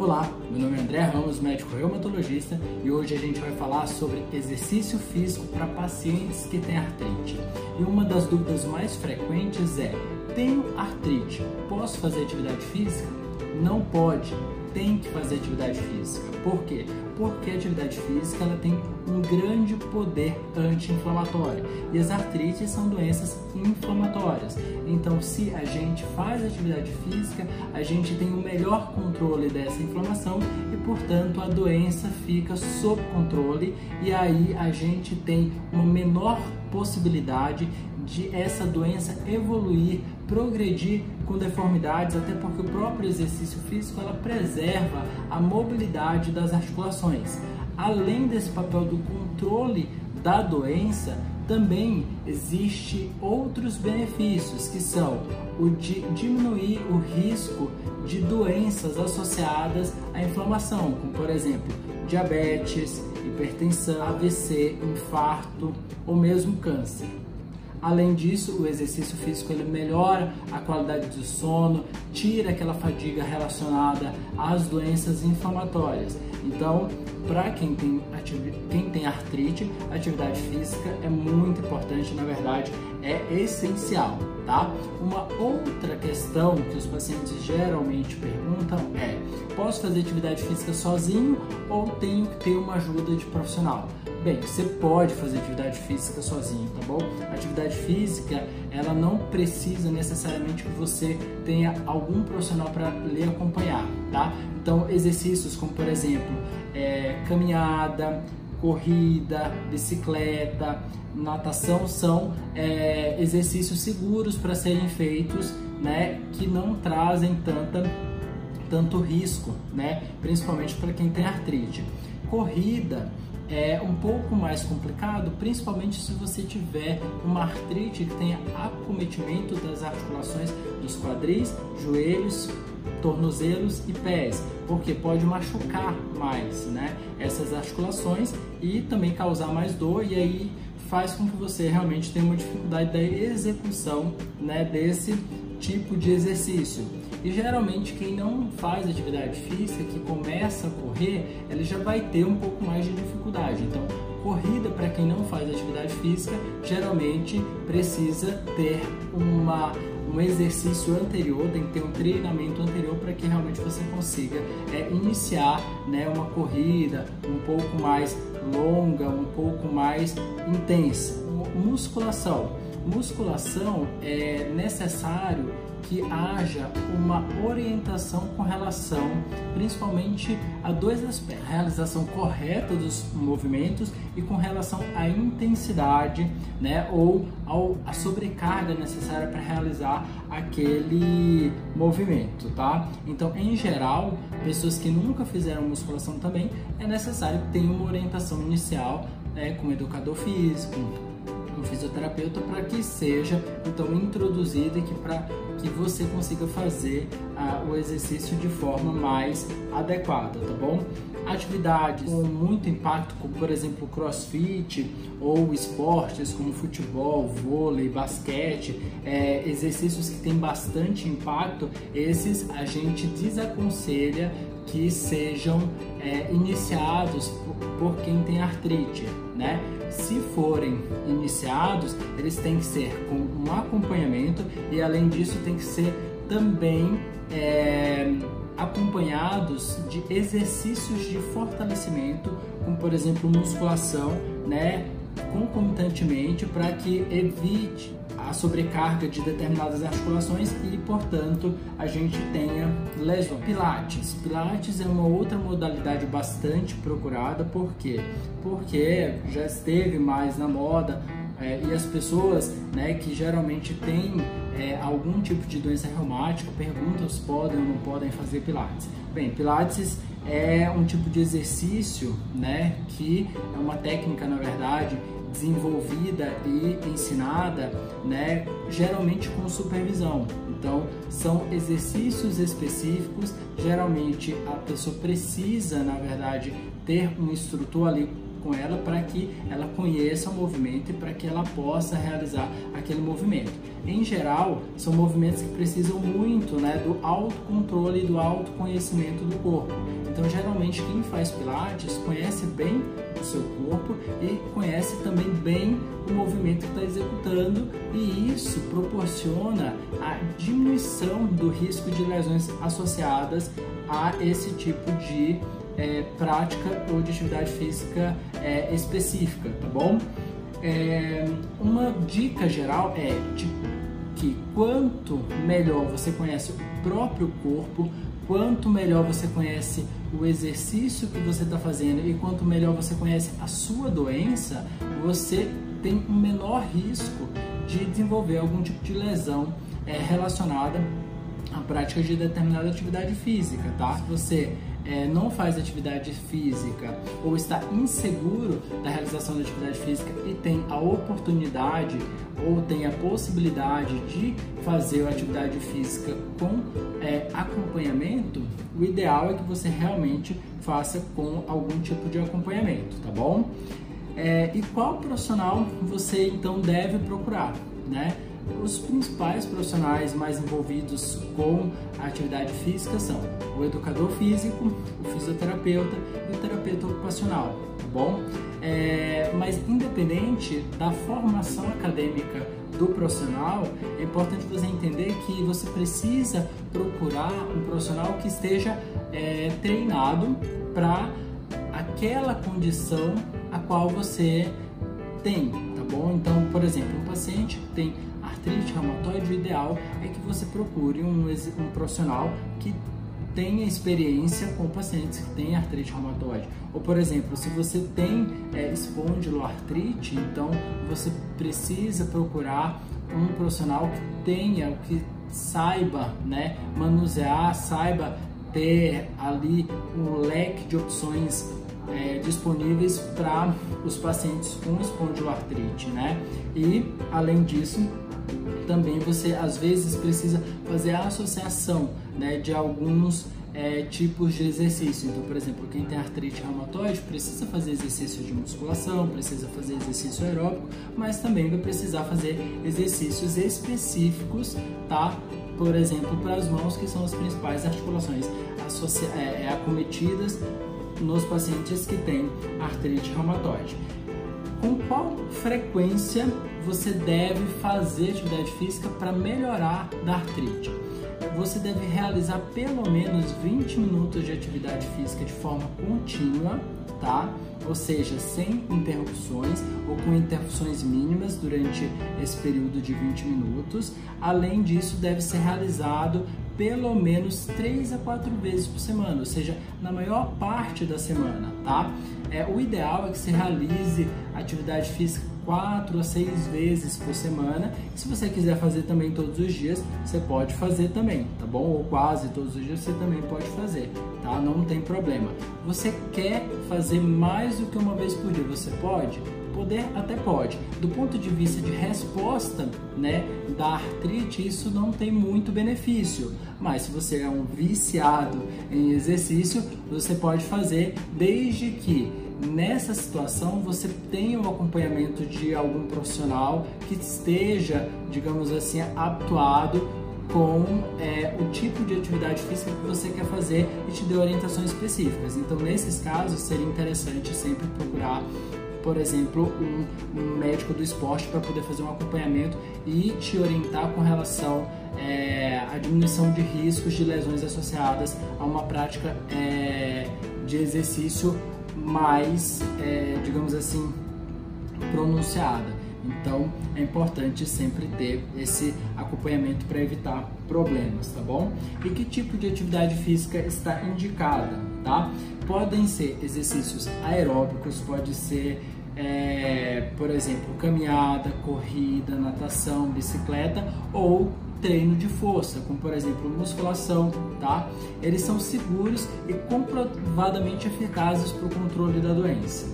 Olá, meu nome é André Ramos, médico reumatologista, e hoje a gente vai falar sobre exercício físico para pacientes que têm artrite. E uma das dúvidas mais frequentes é: tenho artrite, posso fazer atividade física? Não pode, tem que fazer atividade física. Por quê? Porque a atividade física ela tem um grande poder anti-inflamatório e as artrites são doenças inflamatórias. Então, se a gente faz atividade física, a gente tem o um melhor controle dessa inflamação e, portanto, a doença fica sob controle e aí a gente tem uma menor possibilidade de essa doença evoluir, progredir com deformidades, até porque o próprio exercício físico ela preserva a mobilidade das articulações. Além desse papel do controle da doença, também existe outros benefícios que são o de diminuir o risco de doenças associadas à inflamação, como por exemplo diabetes, hipertensão, AVC, infarto ou mesmo câncer. Além disso, o exercício físico ele melhora a qualidade do sono, tira aquela fadiga relacionada às doenças inflamatórias. Então, para quem tem, quem tem artrite, atividade física é muito importante, na verdade, é essencial, tá? Uma outra questão que os pacientes geralmente perguntam é: posso fazer atividade física sozinho ou tenho que ter uma ajuda de profissional? Bem, você pode fazer atividade física sozinho, tá bom? atividade física, ela não precisa necessariamente que você tenha algum profissional para lhe acompanhar, tá? Então, exercícios como, por exemplo, é, caminhada, corrida, bicicleta, natação são é, exercícios seguros para serem feitos, né? Que não trazem tanta tanto risco, né? Principalmente para quem tem artrite. Corrida é um pouco mais complicado, principalmente se você tiver uma artrite que tenha acometimento das articulações dos quadris, joelhos, tornozelos e pés, porque pode machucar mais, né, essas articulações e também causar mais dor e aí faz com que você realmente tenha uma dificuldade da execução, né, desse tipo de exercício. E geralmente quem não faz atividade física, que começa a correr, ele já vai ter um pouco mais de dificuldade. Então, corrida para quem não faz atividade física, geralmente precisa ter uma um exercício anterior, tem que ter um treinamento anterior para que realmente você consiga é, iniciar né, uma corrida um pouco mais longa, um pouco mais intensa. Musculação musculação é necessário que haja uma orientação com relação principalmente a dois aspectos: a realização correta dos movimentos e com relação à intensidade, né, ou ao, a sobrecarga necessária para realizar aquele movimento, tá? Então, em geral, pessoas que nunca fizeram musculação também é necessário tenham uma orientação inicial né, com um educador físico, fisioterapeuta para que seja então introduzida e que para que você consiga fazer ah, o exercício de forma mais adequada, tá bom? Atividades com muito impacto, como por exemplo crossfit ou esportes como futebol, vôlei, basquete, é, exercícios que têm bastante impacto, esses a gente desaconselha que sejam é, iniciados por, por quem tem artrite, né? Se forem iniciados, eles têm que ser com um acompanhamento e além disso tem que ser também é, acompanhados de exercícios de fortalecimento, como por exemplo musculação, né? Concomitantemente para que evite a sobrecarga de determinadas articulações e, portanto, a gente tenha lesões. Pilates. Pilates é uma outra modalidade bastante procurada, por quê? Porque já esteve mais na moda é, e as pessoas né, que geralmente têm é, algum tipo de doença reumática perguntam se podem ou não podem fazer Pilates. Bem, Pilates é um tipo de exercício né, que é uma técnica, na verdade, desenvolvida e ensinada, né, geralmente com supervisão. Então, são exercícios específicos, geralmente a pessoa precisa, na verdade, ter um instrutor ali com ela para que ela conheça o movimento e para que ela possa realizar aquele movimento. Em geral, são movimentos que precisam muito né, do autocontrole e do autoconhecimento do corpo. Então, geralmente, quem faz Pilates conhece bem o seu corpo e conhece também bem o movimento que está executando, e isso proporciona a diminuição do risco de lesões associadas a esse tipo de é, prática ou de atividade física é, específica, tá bom? É, uma dica geral é de que quanto melhor você conhece o próprio corpo, quanto melhor você conhece o exercício que você está fazendo e quanto melhor você conhece a sua doença, você tem um menor risco de desenvolver algum tipo de lesão é, relacionada à prática de determinada atividade física, tá? Se você é, não faz atividade física ou está inseguro da realização da atividade física e tem a oportunidade ou tem a possibilidade de fazer a atividade física com é, acompanhamento, o ideal é que você realmente faça com algum tipo de acompanhamento, tá bom? É, e qual profissional você então deve procurar, né? Os principais profissionais mais envolvidos com a atividade física são o educador físico, o fisioterapeuta e o terapeuta ocupacional, tá bom? É, mas independente da formação acadêmica do profissional, é importante você entender que você precisa procurar um profissional que esteja é, treinado para aquela condição a qual você tem, tá bom? Então, por exemplo, um paciente tem artrite reumatoide, o ideal é que você procure um, um profissional que tenha experiência com pacientes que têm artrite reumatoide. Ou, por exemplo, se você tem é, espondiloartrite, então você precisa procurar um profissional que tenha, que saiba né, manusear, saiba ter ali um leque de opções é, disponíveis para os pacientes com espondiloartrite, né? E além disso, também você às vezes precisa fazer a associação né, de alguns é, tipos de exercício. Então, por exemplo, quem tem artrite reumatoide precisa fazer exercício de musculação, precisa fazer exercício aeróbico, mas também vai precisar fazer exercícios específicos, tá? Por exemplo, para as mãos, que são as principais articulações é, é, acometidas nos pacientes que têm artrite reumatoide. Com qual frequência você deve fazer atividade física para melhorar da artrite? Você deve realizar pelo menos 20 minutos de atividade física de forma contínua, tá? Ou seja, sem interrupções ou com interrupções mínimas durante esse período de 20 minutos. Além disso, deve ser realizado pelo menos 3 a 4 vezes por semana, ou seja, na maior parte da semana, tá? É, o ideal é que você realize atividade física quatro a seis vezes por semana. Se você quiser fazer também todos os dias, você pode fazer também, tá bom? Ou quase todos os dias você também pode fazer, tá? Não tem problema. Você quer fazer mais do que uma vez por dia? Você pode? Poder até pode. Do ponto de vista de resposta, né, da artrite, isso não tem muito benefício. Mas se você é um viciado em exercício, você pode fazer desde que nessa situação você tenha o acompanhamento de algum profissional que esteja, digamos assim, habituado com é, o tipo de atividade física que você quer fazer e te dê orientações específicas. Então, nesses casos, seria interessante sempre procurar por exemplo, um, um médico do esporte para poder fazer um acompanhamento e te orientar com relação é, à diminuição de riscos de lesões associadas a uma prática é, de exercício mais, é, digamos assim, pronunciada. Então é importante sempre ter esse acompanhamento para evitar problemas, tá bom? E que tipo de atividade física está indicada, tá? Podem ser exercícios aeróbicos, pode ser, é, por exemplo, caminhada, corrida, natação, bicicleta ou treino de força, como por exemplo musculação, tá? Eles são seguros e comprovadamente eficazes para o controle da doença.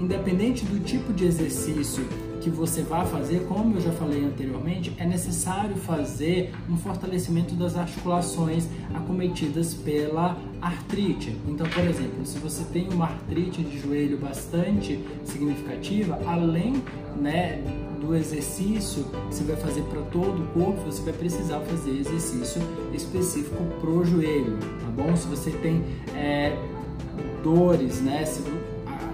Independente do tipo de exercício que você vai fazer, como eu já falei anteriormente, é necessário fazer um fortalecimento das articulações acometidas pela artrite. Então, por exemplo, se você tem uma artrite de joelho bastante significativa, além né, do exercício que você vai fazer para todo o corpo, você vai precisar fazer exercício específico para o joelho, tá bom? Se você tem é, dores, né? Se,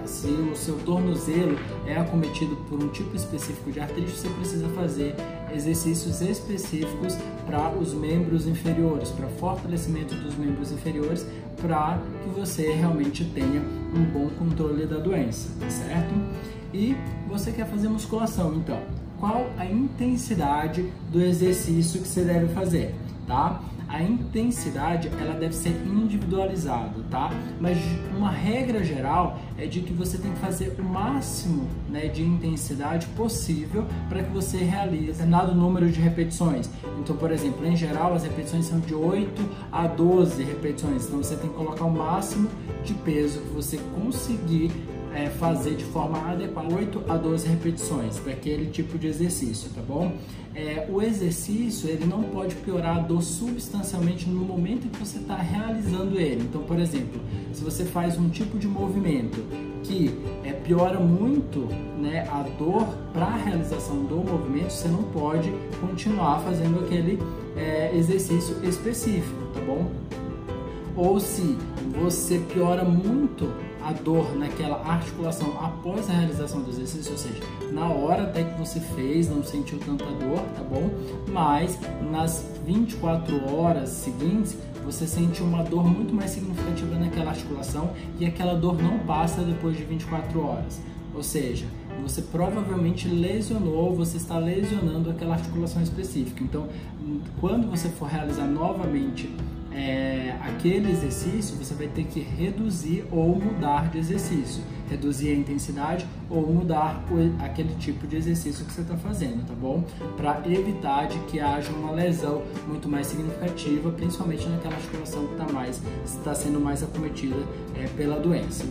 se o seu tornozelo é acometido por um tipo específico de artrite, você precisa fazer exercícios específicos para os membros inferiores, para fortalecimento dos membros inferiores, para que você realmente tenha um bom controle da doença, certo? E você quer fazer musculação, então, qual a intensidade do exercício que você deve fazer, tá? A intensidade ela deve ser individualizada, tá? Mas uma regra geral é de que você tem que fazer o máximo né, de intensidade possível para que você realize determinado número de repetições. Então, por exemplo, em geral as repetições são de 8 a 12 repetições, então você tem que colocar o máximo de peso que você conseguir é, fazer de forma adequada 8 a 12 repetições daquele tipo de exercício, tá bom? É, o exercício ele não pode piorar a dor substancialmente no momento que você está realizando ele. Então, por exemplo, se você faz um tipo de movimento que é, piora muito né, a dor para a realização do movimento, você não pode continuar fazendo aquele é, exercício específico, tá bom? Ou se você piora muito a dor naquela articulação após a realização do exercício, ou seja, na hora até que você fez, não sentiu tanta dor, tá bom? Mas nas 24 horas seguintes, você sente uma dor muito mais significativa naquela articulação e aquela dor não passa depois de 24 horas. Ou seja, você provavelmente lesionou, você está lesionando aquela articulação específica. Então, quando você for realizar novamente é, aquele exercício, você vai ter que reduzir ou mudar de exercício. Reduzir a intensidade ou mudar o, aquele tipo de exercício que você está fazendo, tá bom? Para evitar de que haja uma lesão muito mais significativa, principalmente naquela articulação que está mais está sendo mais acometida é, pela doença.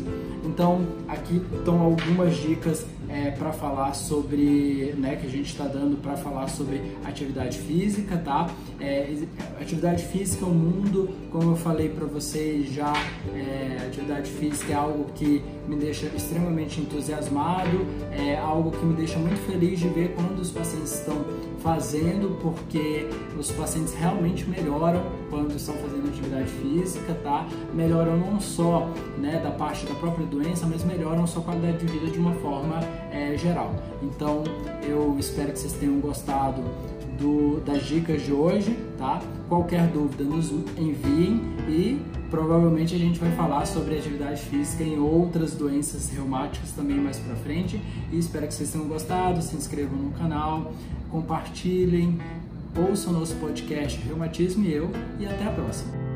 Então, aqui estão algumas dicas é, para falar sobre, né, que a gente está dando para falar sobre atividade física, tá? É, atividade física é um mundo, como eu falei para vocês já, é, atividade física é algo que me deixa extremamente entusiasmado, é algo que me deixa muito feliz de ver quando os pacientes estão fazendo, porque os pacientes realmente melhoram quando estão fazendo atividade física, tá? Melhoram não só né, da parte da própria doença, mas melhoram sua qualidade de vida de uma forma é, geral. Então, eu espero que vocês tenham gostado do, das dicas de hoje, tá? Qualquer dúvida nos enviem e provavelmente a gente vai falar sobre atividade física em outras doenças reumáticas também mais para frente. E espero que vocês tenham gostado, se inscrevam no canal, compartilhem, ouçam nosso podcast Reumatismo e eu e até a próxima.